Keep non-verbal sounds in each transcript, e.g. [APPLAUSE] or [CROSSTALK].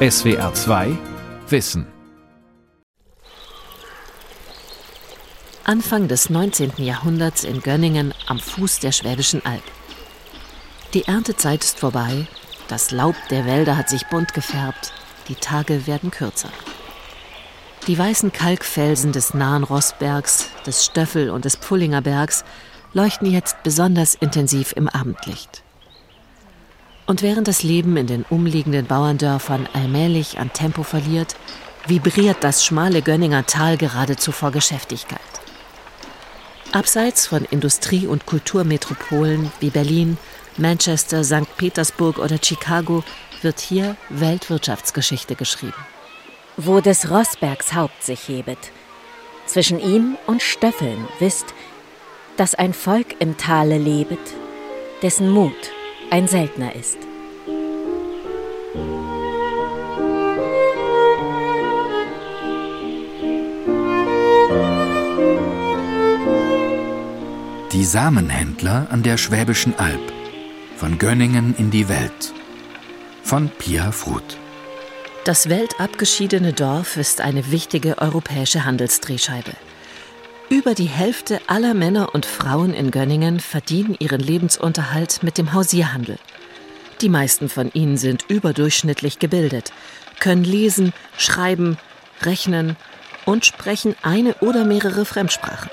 SWR 2 Wissen Anfang des 19. Jahrhunderts in Gönningen am Fuß der Schwäbischen Alb. Die Erntezeit ist vorbei, das Laub der Wälder hat sich bunt gefärbt, die Tage werden kürzer. Die weißen Kalkfelsen des nahen Rossbergs, des Stöffel und des Pfullinger Bergs leuchten jetzt besonders intensiv im Abendlicht. Und während das Leben in den umliegenden Bauerndörfern allmählich an Tempo verliert, vibriert das schmale Gönninger Tal geradezu vor Geschäftigkeit. Abseits von Industrie- und Kulturmetropolen wie Berlin, Manchester, St. Petersburg oder Chicago wird hier Weltwirtschaftsgeschichte geschrieben. Wo des Rossbergs Haupt sich hebet, zwischen ihm und Stöffeln wisst, dass ein Volk im Tale lebet, dessen Mut ein seltener ist. Die Samenhändler an der Schwäbischen Alb. Von Gönningen in die Welt. Von Pia Fruth. Das weltabgeschiedene Dorf ist eine wichtige europäische Handelsdrehscheibe. Über die Hälfte aller Männer und Frauen in Gönningen verdienen ihren Lebensunterhalt mit dem Hausierhandel. Die meisten von ihnen sind überdurchschnittlich gebildet, können lesen, schreiben, rechnen und sprechen eine oder mehrere Fremdsprachen.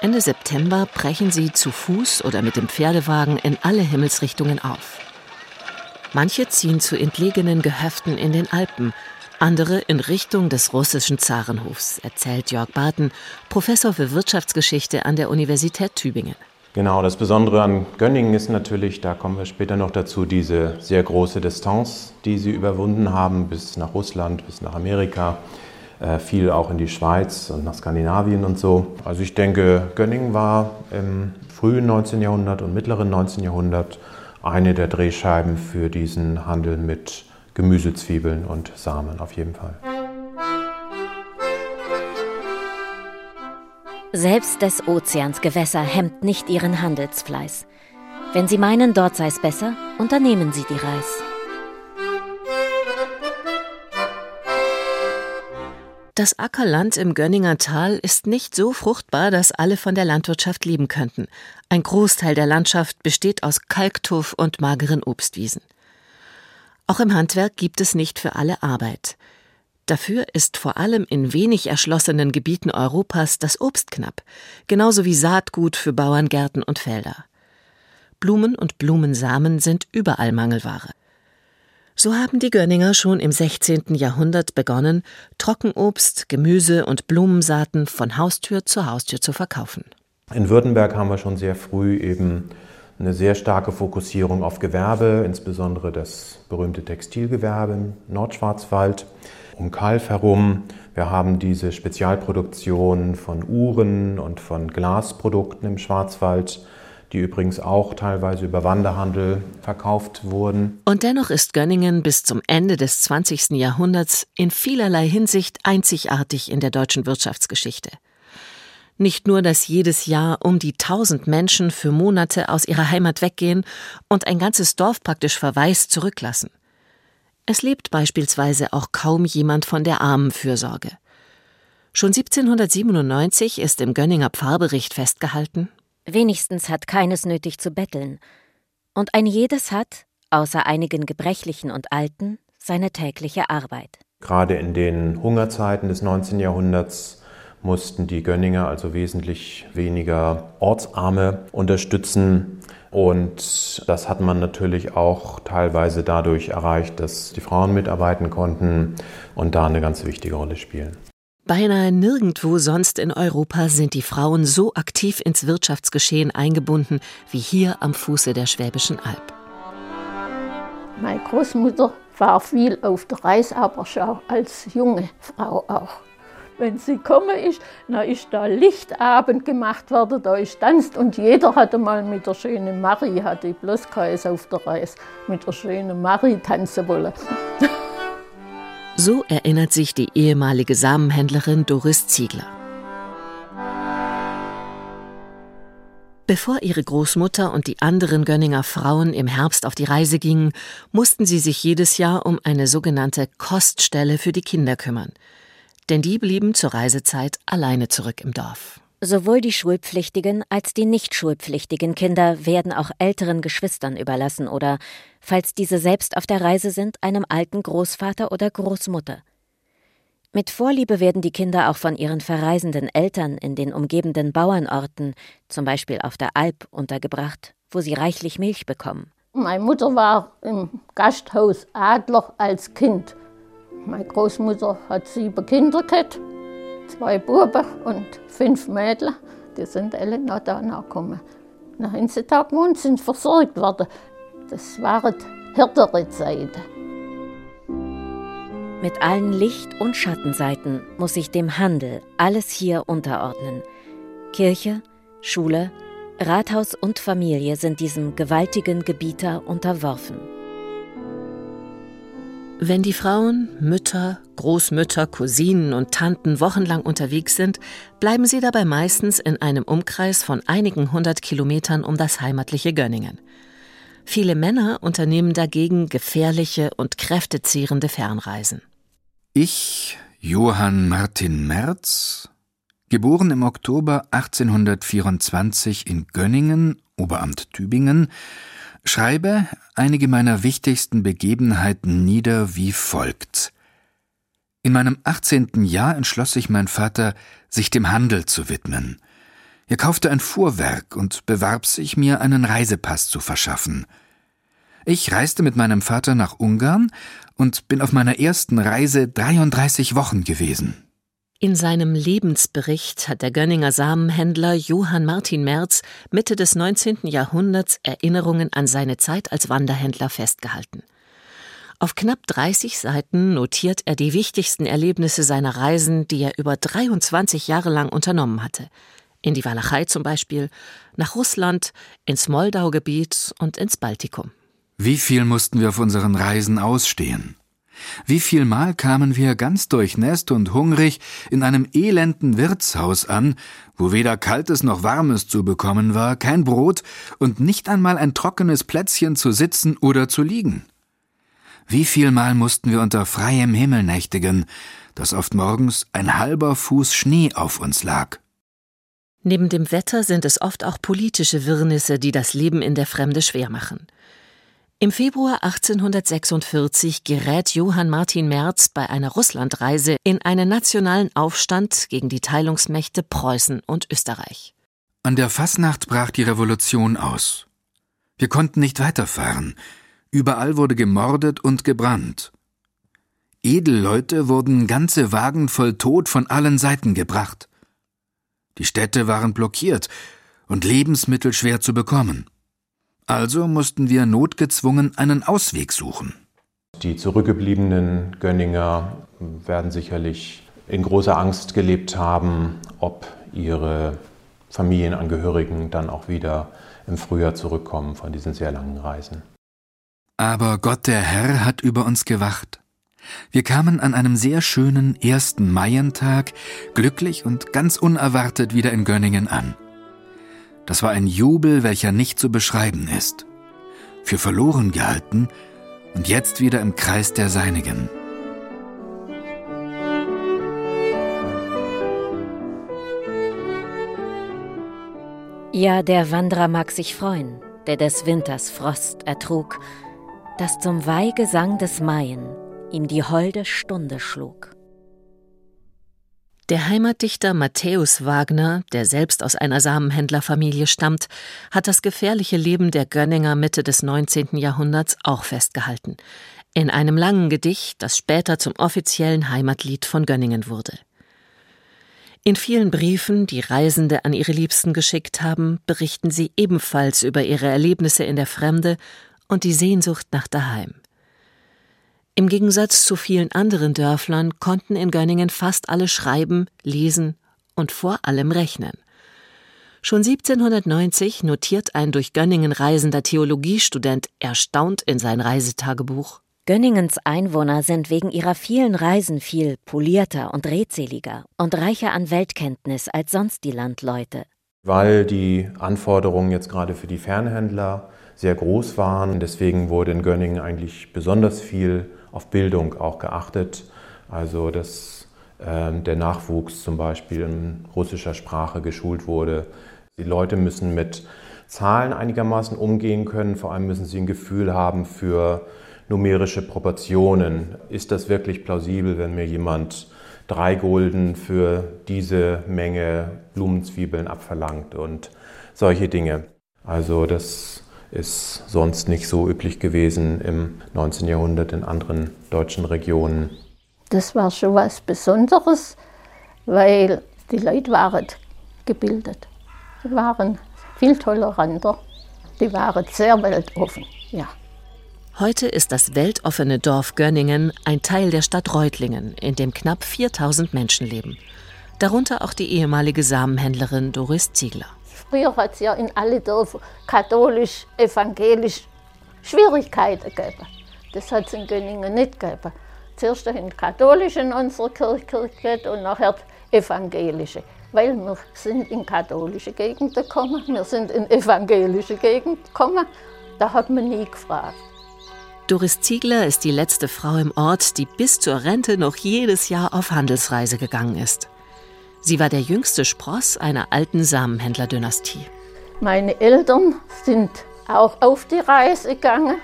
Ende September brechen sie zu Fuß oder mit dem Pferdewagen in alle Himmelsrichtungen auf. Manche ziehen zu entlegenen Gehöften in den Alpen, andere in Richtung des russischen Zarenhofs, erzählt Jörg Barton, Professor für Wirtschaftsgeschichte an der Universität Tübingen. Genau, das Besondere an Gönningen ist natürlich, da kommen wir später noch dazu, diese sehr große Distanz, die sie überwunden haben bis nach Russland, bis nach Amerika. Äh, viel auch in die Schweiz und nach Skandinavien und so. Also ich denke, Gönningen war im frühen 19. Jahrhundert und mittleren 19. Jahrhundert eine der Drehscheiben für diesen Handel mit Gemüsezwiebeln und Samen auf jeden Fall. Selbst des Ozeans Gewässer hemmt nicht ihren Handelsfleiß. Wenn Sie meinen, dort sei es besser, unternehmen Sie die Reis. Das Ackerland im Gönninger Tal ist nicht so fruchtbar, dass alle von der Landwirtschaft leben könnten. Ein Großteil der Landschaft besteht aus Kalktuff und mageren Obstwiesen. Auch im Handwerk gibt es nicht für alle Arbeit. Dafür ist vor allem in wenig erschlossenen Gebieten Europas das Obst knapp, genauso wie Saatgut für Bauerngärten und Felder. Blumen und Blumensamen sind überall Mangelware. So haben die Gönninger schon im 16. Jahrhundert begonnen, Trockenobst, Gemüse und Blumensaaten von Haustür zu Haustür zu verkaufen. In Württemberg haben wir schon sehr früh eben eine sehr starke Fokussierung auf Gewerbe, insbesondere das berühmte Textilgewerbe im Nordschwarzwald, um Kalf herum. Wir haben diese Spezialproduktion von Uhren und von Glasprodukten im Schwarzwald die übrigens auch teilweise über Wanderhandel verkauft wurden. Und dennoch ist Gönningen bis zum Ende des 20. Jahrhunderts in vielerlei Hinsicht einzigartig in der deutschen Wirtschaftsgeschichte. Nicht nur, dass jedes Jahr um die tausend Menschen für Monate aus ihrer Heimat weggehen und ein ganzes Dorf praktisch verwaist zurücklassen. Es lebt beispielsweise auch kaum jemand von der Armenfürsorge. Schon 1797 ist im Gönninger Pfarrbericht festgehalten, Wenigstens hat keines nötig zu betteln. Und ein jedes hat, außer einigen Gebrechlichen und Alten, seine tägliche Arbeit. Gerade in den Hungerzeiten des 19. Jahrhunderts mussten die Gönninger also wesentlich weniger Ortsarme unterstützen. Und das hat man natürlich auch teilweise dadurch erreicht, dass die Frauen mitarbeiten konnten und da eine ganz wichtige Rolle spielen. Beinahe nirgendwo sonst in Europa sind die Frauen so aktiv ins Wirtschaftsgeschehen eingebunden wie hier am Fuße der Schwäbischen Alb. Meine Großmutter war viel auf der Reise, aber schon als junge Frau auch. Wenn sie komme ist, dann ist da Lichtabend gemacht worden, da ist tanzt und jeder hatte mal mit der schönen Marie, hatte ich bloß keins auf der Reise, mit der schönen Marie tanzen wollen. [LAUGHS] So erinnert sich die ehemalige Samenhändlerin Doris Ziegler. Bevor ihre Großmutter und die anderen Gönninger Frauen im Herbst auf die Reise gingen, mussten sie sich jedes Jahr um eine sogenannte Koststelle für die Kinder kümmern. Denn die blieben zur Reisezeit alleine zurück im Dorf. Sowohl die schulpflichtigen als die nicht schulpflichtigen Kinder werden auch älteren Geschwistern überlassen oder, falls diese selbst auf der Reise sind, einem alten Großvater oder Großmutter. Mit Vorliebe werden die Kinder auch von ihren verreisenden Eltern in den umgebenden Bauernorten, zum Beispiel auf der Alp, untergebracht, wo sie reichlich Milch bekommen. Meine Mutter war im Gasthaus Adler als Kind. Meine Großmutter hat sieben Kinder gehabt, zwei Buben und fünf Mädchen. Die sind alle noch da gekommen. Nach Insetag sind versorgt worden. Das waren härtere Zeiten. Mit allen Licht- und Schattenseiten muss sich dem Handel alles hier unterordnen. Kirche, Schule, Rathaus und Familie sind diesem gewaltigen Gebieter unterworfen. Wenn die Frauen, Mütter, Großmütter, Cousinen und Tanten wochenlang unterwegs sind, bleiben sie dabei meistens in einem Umkreis von einigen hundert Kilometern um das heimatliche Gönningen. Viele Männer unternehmen dagegen gefährliche und kräftezehrende Fernreisen. Ich, Johann Martin Merz, geboren im Oktober 1824 in Gönningen, Oberamt Tübingen, schreibe einige meiner wichtigsten Begebenheiten nieder wie folgt. In meinem 18. Jahr entschloss sich mein Vater, sich dem Handel zu widmen. Er kaufte ein Fuhrwerk und bewarb sich, mir einen Reisepass zu verschaffen – ich reiste mit meinem Vater nach Ungarn und bin auf meiner ersten Reise 33 Wochen gewesen. In seinem Lebensbericht hat der Gönninger Samenhändler Johann Martin Merz Mitte des 19. Jahrhunderts Erinnerungen an seine Zeit als Wanderhändler festgehalten. Auf knapp 30 Seiten notiert er die wichtigsten Erlebnisse seiner Reisen, die er über 23 Jahre lang unternommen hatte. In die Walachei zum Beispiel, nach Russland, ins Moldaugebiet und ins Baltikum. Wie viel mussten wir auf unseren Reisen ausstehen? Wie viel Mal kamen wir ganz durchnässt und hungrig in einem elenden Wirtshaus an, wo weder kaltes noch warmes zu bekommen war, kein Brot und nicht einmal ein trockenes Plätzchen zu sitzen oder zu liegen? Wie viel Mal mussten wir unter freiem Himmel nächtigen, dass oft morgens ein halber Fuß Schnee auf uns lag? Neben dem Wetter sind es oft auch politische Wirrnisse, die das Leben in der Fremde schwer machen. Im Februar 1846 gerät Johann Martin Merz bei einer Russlandreise in einen nationalen Aufstand gegen die Teilungsmächte Preußen und Österreich. An der Fasnacht brach die Revolution aus. Wir konnten nicht weiterfahren. Überall wurde gemordet und gebrannt. Edelleute wurden ganze Wagen voll Tod von allen Seiten gebracht. Die Städte waren blockiert und Lebensmittel schwer zu bekommen. Also mussten wir notgezwungen einen Ausweg suchen. Die zurückgebliebenen Gönninger werden sicherlich in großer Angst gelebt haben, ob ihre Familienangehörigen dann auch wieder im Frühjahr zurückkommen von diesen sehr langen Reisen. Aber Gott der Herr hat über uns gewacht. Wir kamen an einem sehr schönen ersten Maientag glücklich und ganz unerwartet wieder in Gönningen an. Das war ein Jubel, welcher nicht zu beschreiben ist. Für verloren gehalten und jetzt wieder im Kreis der Seinigen. Ja, der Wanderer mag sich freuen, der des Winters Frost ertrug, dass zum Weihgesang des Maien ihm die holde Stunde schlug. Der Heimatdichter Matthäus Wagner, der selbst aus einer Samenhändlerfamilie stammt, hat das gefährliche Leben der Gönninger Mitte des 19. Jahrhunderts auch festgehalten. In einem langen Gedicht, das später zum offiziellen Heimatlied von Gönningen wurde. In vielen Briefen, die Reisende an ihre Liebsten geschickt haben, berichten sie ebenfalls über ihre Erlebnisse in der Fremde und die Sehnsucht nach daheim. Im Gegensatz zu vielen anderen Dörflern konnten in Gönningen fast alle schreiben, lesen und vor allem rechnen. Schon 1790 notiert ein durch Gönningen reisender Theologiestudent erstaunt in sein Reisetagebuch Gönningens Einwohner sind wegen ihrer vielen Reisen viel polierter und redseliger und reicher an Weltkenntnis als sonst die Landleute. weil die Anforderungen jetzt gerade für die Fernhändler sehr groß waren. Deswegen wurde in Gönningen eigentlich besonders viel auf Bildung auch geachtet. Also dass äh, der Nachwuchs zum Beispiel in russischer Sprache geschult wurde. Die Leute müssen mit Zahlen einigermaßen umgehen können. Vor allem müssen sie ein Gefühl haben für numerische Proportionen. Ist das wirklich plausibel, wenn mir jemand drei Gulden für diese Menge Blumenzwiebeln abverlangt und solche Dinge? Also das ist sonst nicht so üblich gewesen im 19. Jahrhundert in anderen deutschen Regionen. Das war schon was Besonderes, weil die Leute waren gebildet. Die waren viel toleranter. Die waren sehr weltoffen, ja. Heute ist das weltoffene Dorf Gönningen ein Teil der Stadt Reutlingen, in dem knapp 4000 Menschen leben. Darunter auch die ehemalige Samenhändlerin Doris Ziegler. Früher hat es ja in alle Dörfer katholisch, evangelisch Schwierigkeiten gegeben. Das hat es in Gönningen nicht gegeben. Zuerst in katholische in unserer Kirche und nachher evangelische weil wir sind in katholische Gegenden gekommen, wir sind in evangelische Gegenden gekommen. Da hat man nie gefragt. Doris Ziegler ist die letzte Frau im Ort, die bis zur Rente noch jedes Jahr auf Handelsreise gegangen ist. Sie war der jüngste Spross einer alten Samenhändlerdynastie. Meine Eltern sind auch auf die Reise gegangen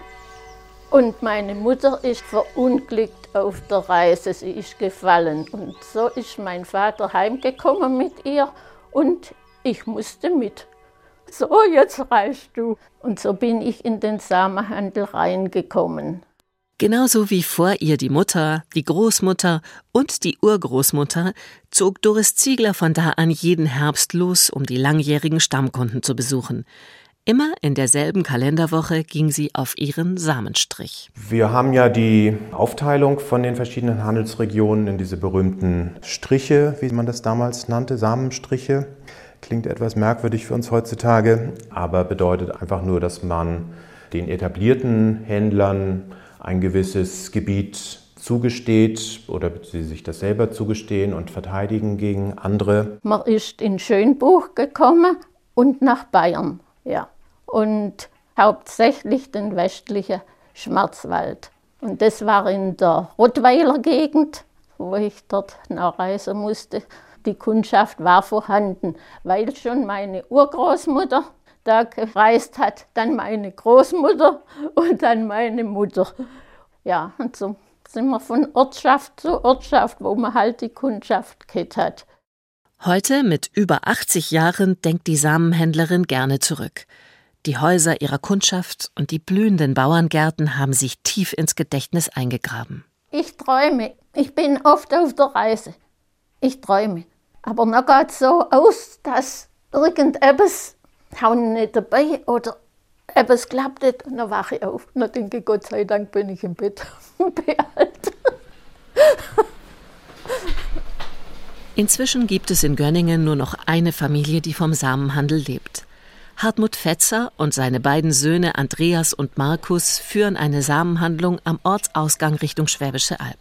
und meine Mutter ist verunglückt auf der Reise, sie ist gefallen. Und so ist mein Vater heimgekommen mit ihr und ich musste mit. So, jetzt reist du. Und so bin ich in den Samenhandel reingekommen. Genauso wie vor ihr die Mutter, die Großmutter und die Urgroßmutter, zog Doris Ziegler von da an jeden Herbst los, um die langjährigen Stammkunden zu besuchen. Immer in derselben Kalenderwoche ging sie auf ihren Samenstrich. Wir haben ja die Aufteilung von den verschiedenen Handelsregionen in diese berühmten Striche, wie man das damals nannte, Samenstriche. Klingt etwas merkwürdig für uns heutzutage, aber bedeutet einfach nur, dass man den etablierten Händlern ein gewisses Gebiet zugesteht oder sie sich das selber zugestehen und verteidigen gegen andere. Man ist in Schönbuch gekommen und nach Bayern, ja und hauptsächlich den westlichen Schwarzwald. Und das war in der Rottweiler Gegend, wo ich dort nachreisen musste. Die Kundschaft war vorhanden, weil schon meine Urgroßmutter da gereist hat, dann meine Großmutter und dann meine Mutter. Ja, und so sind wir von Ortschaft zu Ortschaft, wo man halt die Kundschaft gehabt hat. Heute, mit über 80 Jahren, denkt die Samenhändlerin gerne zurück. Die Häuser ihrer Kundschaft und die blühenden Bauerngärten haben sich tief ins Gedächtnis eingegraben. Ich träume. Ich bin oft auf der Reise. Ich träume. Aber mir geht so aus, dass irgendetwas hauen nicht dabei oder etwas klappt nicht und dann wache ich auf. Und dann denke ich, Gott sei Dank bin ich im Bett. [LAUGHS] Inzwischen gibt es in Gönningen nur noch eine Familie, die vom Samenhandel lebt. Hartmut Fetzer und seine beiden Söhne Andreas und Markus führen eine Samenhandlung am Ortsausgang Richtung Schwäbische Alb.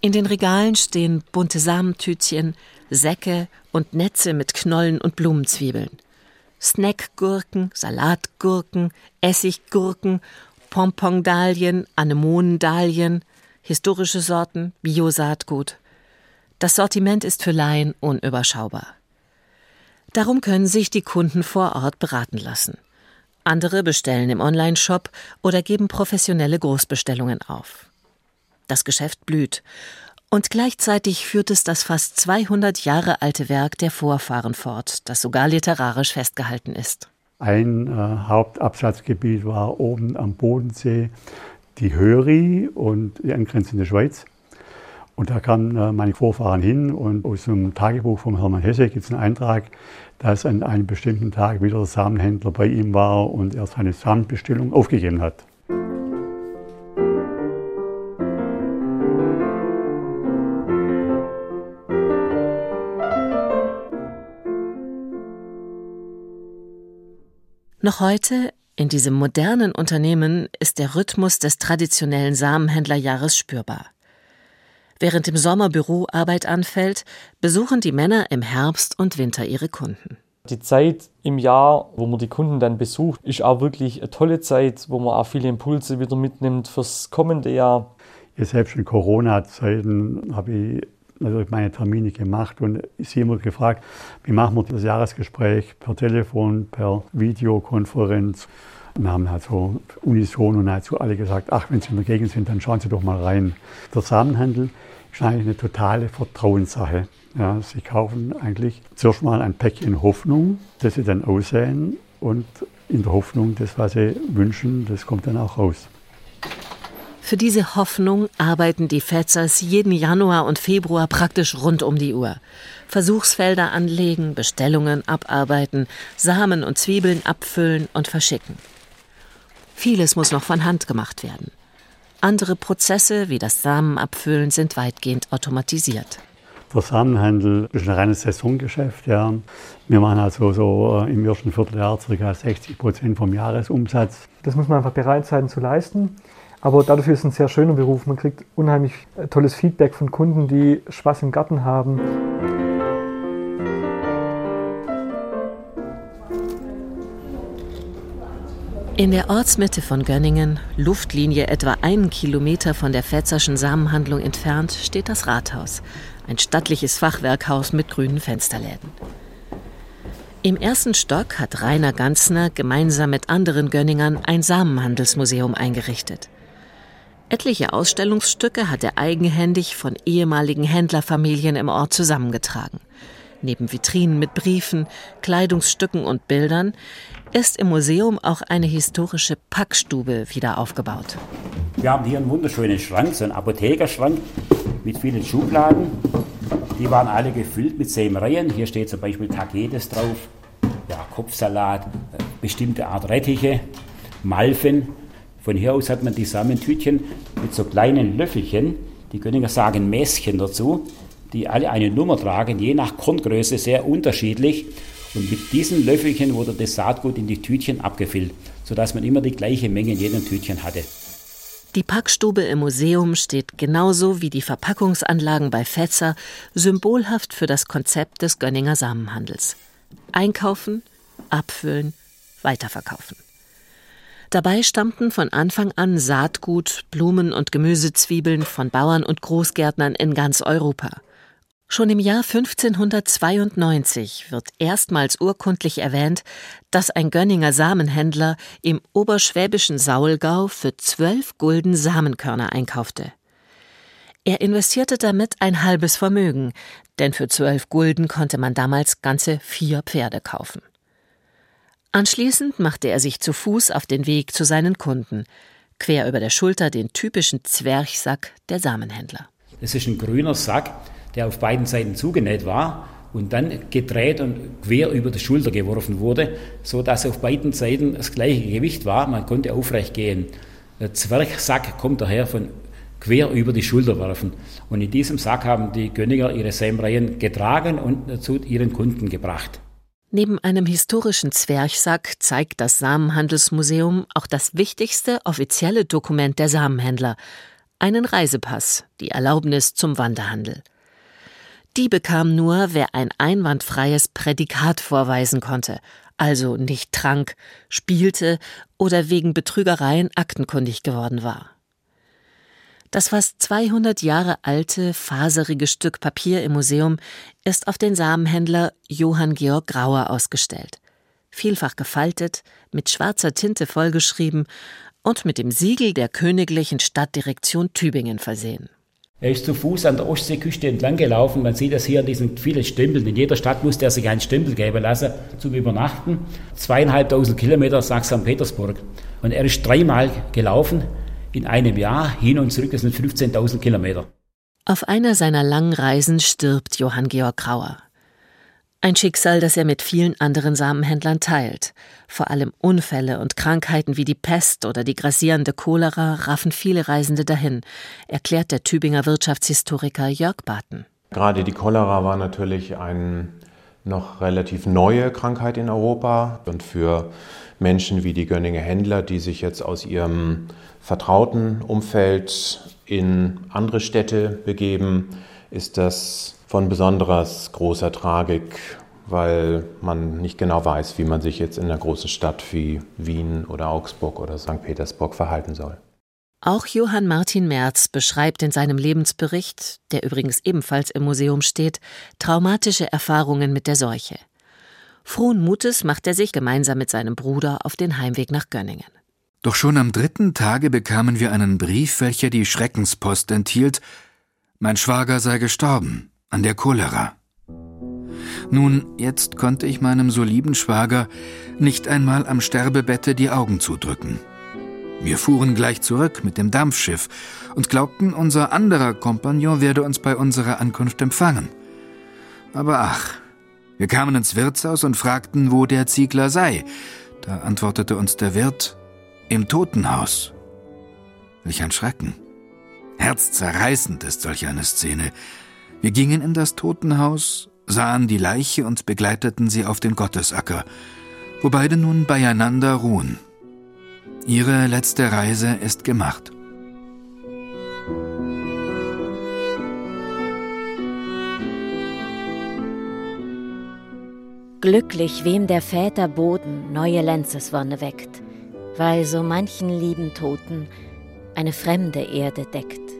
In den Regalen stehen bunte Samentütchen, Säcke und Netze mit Knollen und Blumenzwiebeln. Snackgurken, Salatgurken, Essiggurken, Pompondalien, Anemonendalien, historische Sorten, Biosaatgut. Das Sortiment ist für Laien unüberschaubar. Darum können sich die Kunden vor Ort beraten lassen. Andere bestellen im Onlineshop oder geben professionelle Großbestellungen auf. Das Geschäft blüht. Und gleichzeitig führt es das fast 200 Jahre alte Werk der Vorfahren fort, das sogar literarisch festgehalten ist. Ein äh, Hauptabsatzgebiet war oben am Bodensee die Höri und die angrenzende Schweiz. Und da kamen äh, meine Vorfahren hin und aus dem Tagebuch von Hermann Hesse gibt es einen Eintrag, dass an einem bestimmten Tag wieder der Samenhändler bei ihm war und er seine Samenbestellung aufgegeben hat. Noch heute, in diesem modernen Unternehmen, ist der Rhythmus des traditionellen Samenhändlerjahres spürbar. Während im Sommer Büroarbeit anfällt, besuchen die Männer im Herbst und Winter ihre Kunden. Die Zeit im Jahr, wo man die Kunden dann besucht, ist auch wirklich eine tolle Zeit, wo man auch viele Impulse wieder mitnimmt fürs kommende Jahr. Ja, selbst in Corona-Zeiten habe ich natürlich meine Termine gemacht und sie immer gefragt, wie machen wir das Jahresgespräch per Telefon, per Videokonferenz. Und haben halt so unison und nahezu alle gesagt, ach, wenn Sie in der Gegend sind, dann schauen Sie doch mal rein. Der Samenhandel ist eigentlich eine totale Vertrauenssache. Ja, sie kaufen eigentlich zuerst mal ein Päckchen Hoffnung, das sie dann aussehen und in der Hoffnung, das, was sie wünschen, das kommt dann auch raus. Für diese Hoffnung arbeiten die Fetzers jeden Januar und Februar praktisch rund um die Uhr. Versuchsfelder anlegen, Bestellungen abarbeiten, Samen und Zwiebeln abfüllen und verschicken. Vieles muss noch von Hand gemacht werden. Andere Prozesse wie das Samenabfüllen sind weitgehend automatisiert. Der Samenhandel ist ein reines Saisongeschäft. Ja. Wir machen also so äh, im ersten Vierteljahr ca. 60 Prozent vom Jahresumsatz. Das muss man einfach bereit sein zu leisten. Aber dadurch ist es ein sehr schöner Beruf. Man kriegt unheimlich äh, tolles Feedback von Kunden, die Spaß im Garten haben. In der Ortsmitte von Gönningen, Luftlinie etwa einen Kilometer von der Fetzerschen Samenhandlung entfernt, steht das Rathaus, ein stattliches Fachwerkhaus mit grünen Fensterläden. Im ersten Stock hat Rainer Ganzner gemeinsam mit anderen Gönningern ein Samenhandelsmuseum eingerichtet. Etliche Ausstellungsstücke hat er eigenhändig von ehemaligen Händlerfamilien im Ort zusammengetragen. Neben Vitrinen mit Briefen, Kleidungsstücken und Bildern ist im Museum auch eine historische Packstube wieder aufgebaut. Wir haben hier einen wunderschönen Schrank, so einen Apothekerschrank mit vielen Schubladen. Die waren alle gefüllt mit Sämereien. Hier steht zum Beispiel Tagetes drauf, ja, Kopfsalat, äh, bestimmte Art Rettiche, Malven. Von hier aus hat man die Samentütchen mit so kleinen Löffelchen, die Gönninger sagen Mäschen dazu, die alle eine Nummer tragen, je nach Korngröße sehr unterschiedlich. Und mit diesen Löffelchen wurde das Saatgut in die Tütchen abgefüllt, sodass man immer die gleiche Menge in jedem Tütchen hatte. Die Packstube im Museum steht genauso wie die Verpackungsanlagen bei Fetzer symbolhaft für das Konzept des Gönninger Samenhandels. Einkaufen, abfüllen, weiterverkaufen. Dabei stammten von Anfang an Saatgut, Blumen und Gemüsezwiebeln von Bauern und Großgärtnern in ganz Europa. Schon im Jahr 1592 wird erstmals urkundlich erwähnt, dass ein Gönninger Samenhändler im oberschwäbischen Saulgau für zwölf Gulden Samenkörner einkaufte. Er investierte damit ein halbes Vermögen, denn für zwölf Gulden konnte man damals ganze vier Pferde kaufen. Anschließend machte er sich zu Fuß auf den Weg zu seinen Kunden, quer über der Schulter den typischen Zwerchsack der Samenhändler. Es ist ein grüner Sack, der auf beiden Seiten zugenäht war und dann gedreht und quer über die Schulter geworfen wurde, so dass auf beiden Seiten das gleiche Gewicht war. Man konnte aufrecht gehen. Der Zwerchsack kommt daher von quer über die Schulter werfen. Und in diesem Sack haben die Gönniger ihre Sämreien getragen und zu ihren Kunden gebracht. Neben einem historischen Zwerchsack zeigt das Samenhandelsmuseum auch das wichtigste offizielle Dokument der Samenhändler, einen Reisepass, die Erlaubnis zum Wanderhandel. Die bekam nur, wer ein einwandfreies Prädikat vorweisen konnte, also nicht trank, spielte oder wegen Betrügereien aktenkundig geworden war. Das fast 200 Jahre alte, faserige Stück Papier im Museum ist auf den Samenhändler Johann Georg Grauer ausgestellt. Vielfach gefaltet, mit schwarzer Tinte vollgeschrieben und mit dem Siegel der Königlichen Stadtdirektion Tübingen versehen. Er ist zu Fuß an der Ostseeküste entlang gelaufen. Man sieht das hier an diesen vielen Stempeln. In jeder Stadt musste er sich einen Stempel geben lassen zum Übernachten. Zweieinhalbtausend Kilometer nach St. Petersburg. Und er ist dreimal gelaufen in einem Jahr hin und zurück. Das sind 15.000 Kilometer. Auf einer seiner langen Reisen stirbt Johann Georg Grauer. Ein Schicksal, das er mit vielen anderen Samenhändlern teilt. Vor allem Unfälle und Krankheiten wie die Pest oder die grassierende Cholera raffen viele Reisende dahin, erklärt der Tübinger Wirtschaftshistoriker Jörg Barton. Gerade die Cholera war natürlich eine noch relativ neue Krankheit in Europa und für Menschen wie die Gönninger Händler, die sich jetzt aus ihrem vertrauten Umfeld in andere Städte begeben, ist das von besonders großer Tragik, weil man nicht genau weiß, wie man sich jetzt in einer großen Stadt wie Wien oder Augsburg oder St. Petersburg verhalten soll. Auch Johann Martin Merz beschreibt in seinem Lebensbericht, der übrigens ebenfalls im Museum steht, traumatische Erfahrungen mit der Seuche. Frohen Mutes macht er sich gemeinsam mit seinem Bruder auf den Heimweg nach Gönningen. Doch schon am dritten Tage bekamen wir einen Brief, welcher die Schreckenspost enthielt, mein Schwager sei gestorben an der Cholera. Nun, jetzt konnte ich meinem so lieben Schwager nicht einmal am Sterbebette die Augen zudrücken. Wir fuhren gleich zurück mit dem Dampfschiff und glaubten, unser anderer Kompagnon werde uns bei unserer Ankunft empfangen. Aber ach, wir kamen ins Wirtshaus und fragten, wo der Ziegler sei. Da antwortete uns der Wirt, im Totenhaus. Welch ein Schrecken. Herzzerreißend ist solch eine Szene. Wir gingen in das Totenhaus, sahen die Leiche und begleiteten sie auf den Gottesacker, wo beide nun beieinander ruhen. Ihre letzte Reise ist gemacht. Glücklich, wem der Väter Boden neue Lenzeswonne weckt, weil so manchen lieben Toten eine fremde Erde deckt.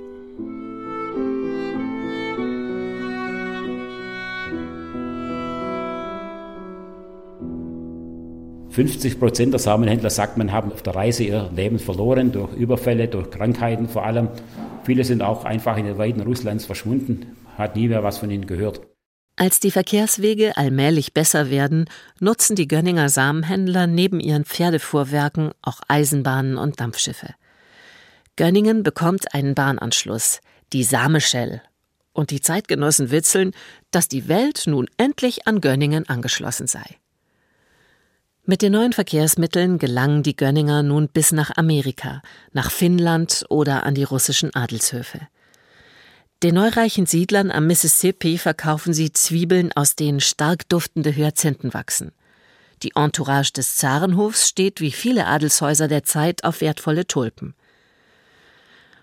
50 Prozent der Samenhändler sagt man, haben auf der Reise ihr Leben verloren, durch Überfälle, durch Krankheiten vor allem. Viele sind auch einfach in den Weiden Russlands verschwunden, hat nie mehr was von ihnen gehört. Als die Verkehrswege allmählich besser werden, nutzen die Gönninger Samenhändler neben ihren Pferdefuhrwerken auch Eisenbahnen und Dampfschiffe. Gönningen bekommt einen Bahnanschluss, die Sameschell, und die Zeitgenossen witzeln, dass die Welt nun endlich an Gönningen angeschlossen sei. Mit den neuen Verkehrsmitteln gelangen die Gönninger nun bis nach Amerika, nach Finnland oder an die russischen Adelshöfe. Den neureichen Siedlern am Mississippi verkaufen sie Zwiebeln, aus denen stark duftende Hyazinthen wachsen. Die Entourage des Zarenhofs steht wie viele Adelshäuser der Zeit auf wertvolle Tulpen.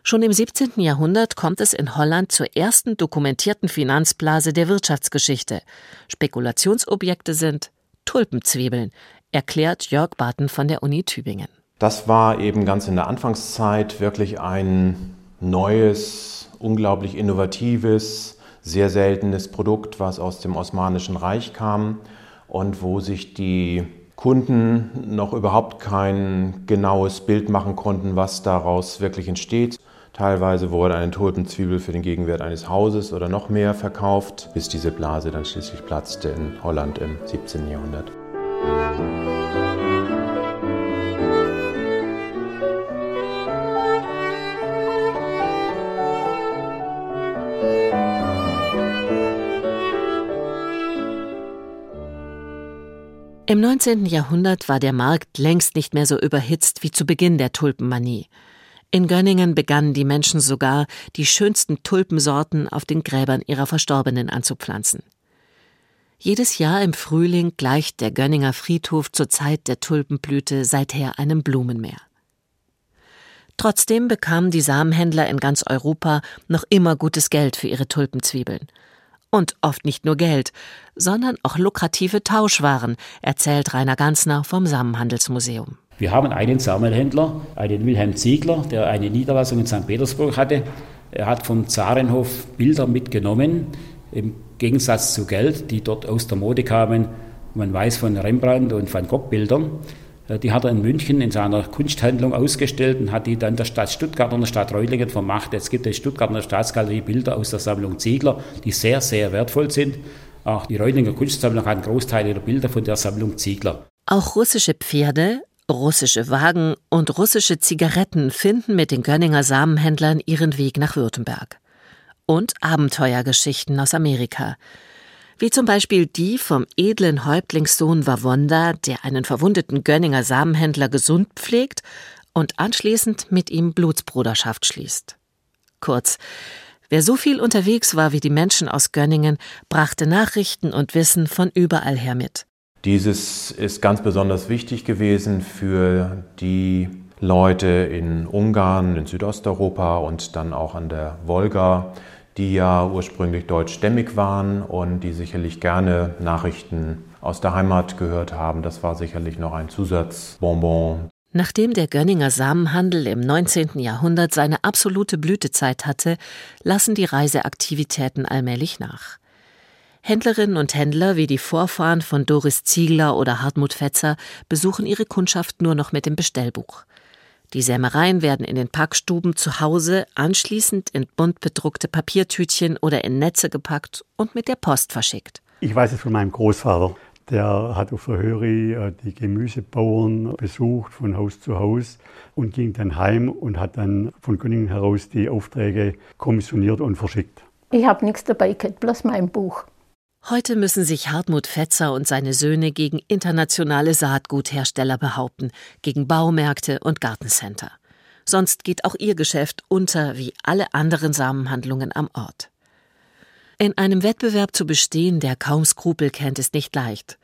Schon im 17. Jahrhundert kommt es in Holland zur ersten dokumentierten Finanzblase der Wirtschaftsgeschichte. Spekulationsobjekte sind Tulpenzwiebeln, erklärt Jörg Barton von der Uni Tübingen. Das war eben ganz in der Anfangszeit wirklich ein neues, unglaublich innovatives, sehr seltenes Produkt, was aus dem Osmanischen Reich kam und wo sich die Kunden noch überhaupt kein genaues Bild machen konnten, was daraus wirklich entsteht. Teilweise wurde eine Tulpenzwiebel für den Gegenwert eines Hauses oder noch mehr verkauft, bis diese Blase dann schließlich platzte in Holland im 17. Jahrhundert. Im 19. Jahrhundert war der Markt längst nicht mehr so überhitzt wie zu Beginn der Tulpenmanie. In Gönningen begannen die Menschen sogar, die schönsten Tulpensorten auf den Gräbern ihrer Verstorbenen anzupflanzen. Jedes Jahr im Frühling gleicht der Gönninger Friedhof zur Zeit der Tulpenblüte seither einem Blumenmeer. Trotzdem bekamen die Samenhändler in ganz Europa noch immer gutes Geld für ihre Tulpenzwiebeln. Und oft nicht nur Geld, sondern auch lukrative Tauschwaren, erzählt Rainer Ganzner vom Samenhandelsmuseum. Wir haben einen Samenhändler, einen Wilhelm Ziegler, der eine Niederlassung in St. Petersburg hatte. Er hat vom Zarenhof Bilder mitgenommen, Gegensatz zu Geld, die dort aus der Mode kamen. Man weiß von Rembrandt und Van Gogh Bildern. Äh, die hat er in München in seiner Kunsthandlung ausgestellt und hat die dann der Stadt Stuttgart und der Stadt Reulingen vermacht. Jetzt gibt es in Stuttgart in der Staatsgalerie Bilder aus der Sammlung Ziegler, die sehr, sehr wertvoll sind. Auch die Reulinger Kunstsammlung hat einen Großteil ihrer Bilder von der Sammlung Ziegler. Auch russische Pferde, russische Wagen und russische Zigaretten finden mit den Gönninger Samenhändlern ihren Weg nach Württemberg und Abenteuergeschichten aus Amerika, wie zum Beispiel die vom edlen Häuptlingssohn Wawonda, der einen verwundeten Gönninger Samenhändler gesund pflegt und anschließend mit ihm Blutsbruderschaft schließt. Kurz, wer so viel unterwegs war wie die Menschen aus Gönningen, brachte Nachrichten und Wissen von überall her mit. Dieses ist ganz besonders wichtig gewesen für die Leute in Ungarn, in Südosteuropa und dann auch an der Wolga, die ja ursprünglich deutschstämmig waren und die sicherlich gerne Nachrichten aus der Heimat gehört haben. Das war sicherlich noch ein Zusatzbonbon. Nachdem der Gönninger Samenhandel im 19. Jahrhundert seine absolute Blütezeit hatte, lassen die Reiseaktivitäten allmählich nach. Händlerinnen und Händler wie die Vorfahren von Doris Ziegler oder Hartmut Fetzer besuchen ihre Kundschaft nur noch mit dem Bestellbuch. Die Sämereien werden in den Packstuben zu Hause anschließend in bunt bedruckte Papiertütchen oder in Netze gepackt und mit der Post verschickt. Ich weiß es von meinem Großvater. Der hat auf der Höri äh, die Gemüsebauern besucht von Haus zu Haus und ging dann heim und hat dann von Göttingen heraus die Aufträge kommissioniert und verschickt. Ich habe nichts dabei gehabt, bloß mein Buch. Heute müssen sich Hartmut Fetzer und seine Söhne gegen internationale Saatguthersteller behaupten, gegen Baumärkte und Gartencenter. Sonst geht auch ihr Geschäft unter wie alle anderen Samenhandlungen am Ort. In einem Wettbewerb zu bestehen, der kaum Skrupel kennt, ist nicht leicht.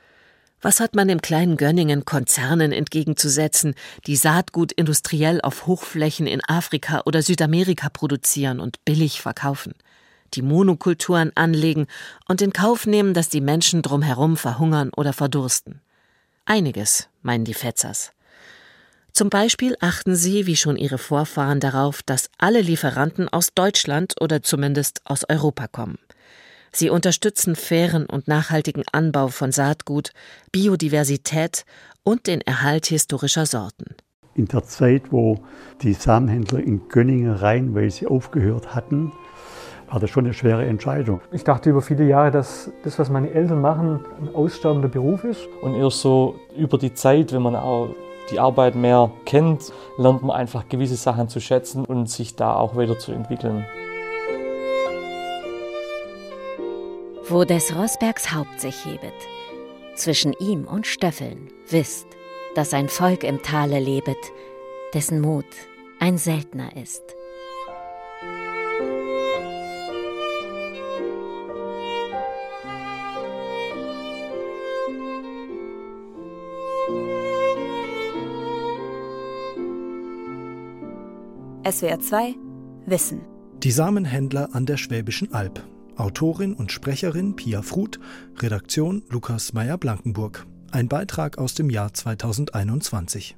Was hat man im kleinen Gönningen Konzernen entgegenzusetzen, die Saatgut industriell auf Hochflächen in Afrika oder Südamerika produzieren und billig verkaufen? Die Monokulturen anlegen und in Kauf nehmen, dass die Menschen drumherum verhungern oder verdursten. Einiges, meinen die Fetzers. Zum Beispiel achten sie, wie schon ihre Vorfahren, darauf, dass alle Lieferanten aus Deutschland oder zumindest aus Europa kommen. Sie unterstützen fairen und nachhaltigen Anbau von Saatgut, Biodiversität und den Erhalt historischer Sorten. In der Zeit, wo die Samenhändler in Gönningen reihenweise aufgehört hatten, war das schon eine schwere Entscheidung. Ich dachte über viele Jahre, dass das, was meine Eltern machen, ein aussterbender Beruf ist. Und erst so über die Zeit, wenn man auch die Arbeit mehr kennt, lernt man einfach gewisse Sachen zu schätzen und sich da auch weiterzuentwickeln. wo des Rossbergs Haupt sich hebet. Zwischen ihm und Stöffeln wisst, dass ein Volk im Tale lebet, dessen Mut ein seltener ist. SWR 2 Wissen. Die Samenhändler an der Schwäbischen Alb Autorin und Sprecherin Pia Fruth, Redaktion Lukas Meyer-Blankenburg. Ein Beitrag aus dem Jahr 2021.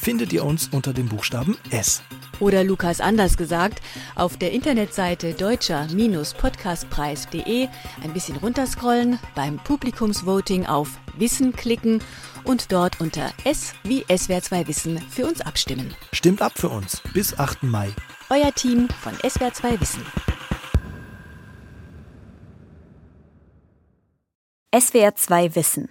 findet ihr uns unter dem Buchstaben S. Oder Lukas anders gesagt, auf der Internetseite deutscher-podcastpreis.de ein bisschen runterscrollen, beim Publikumsvoting auf Wissen klicken und dort unter S wie SWR2 Wissen für uns abstimmen. Stimmt ab für uns bis 8. Mai. Euer Team von SWR2 Wissen. SWR 2 Wissen.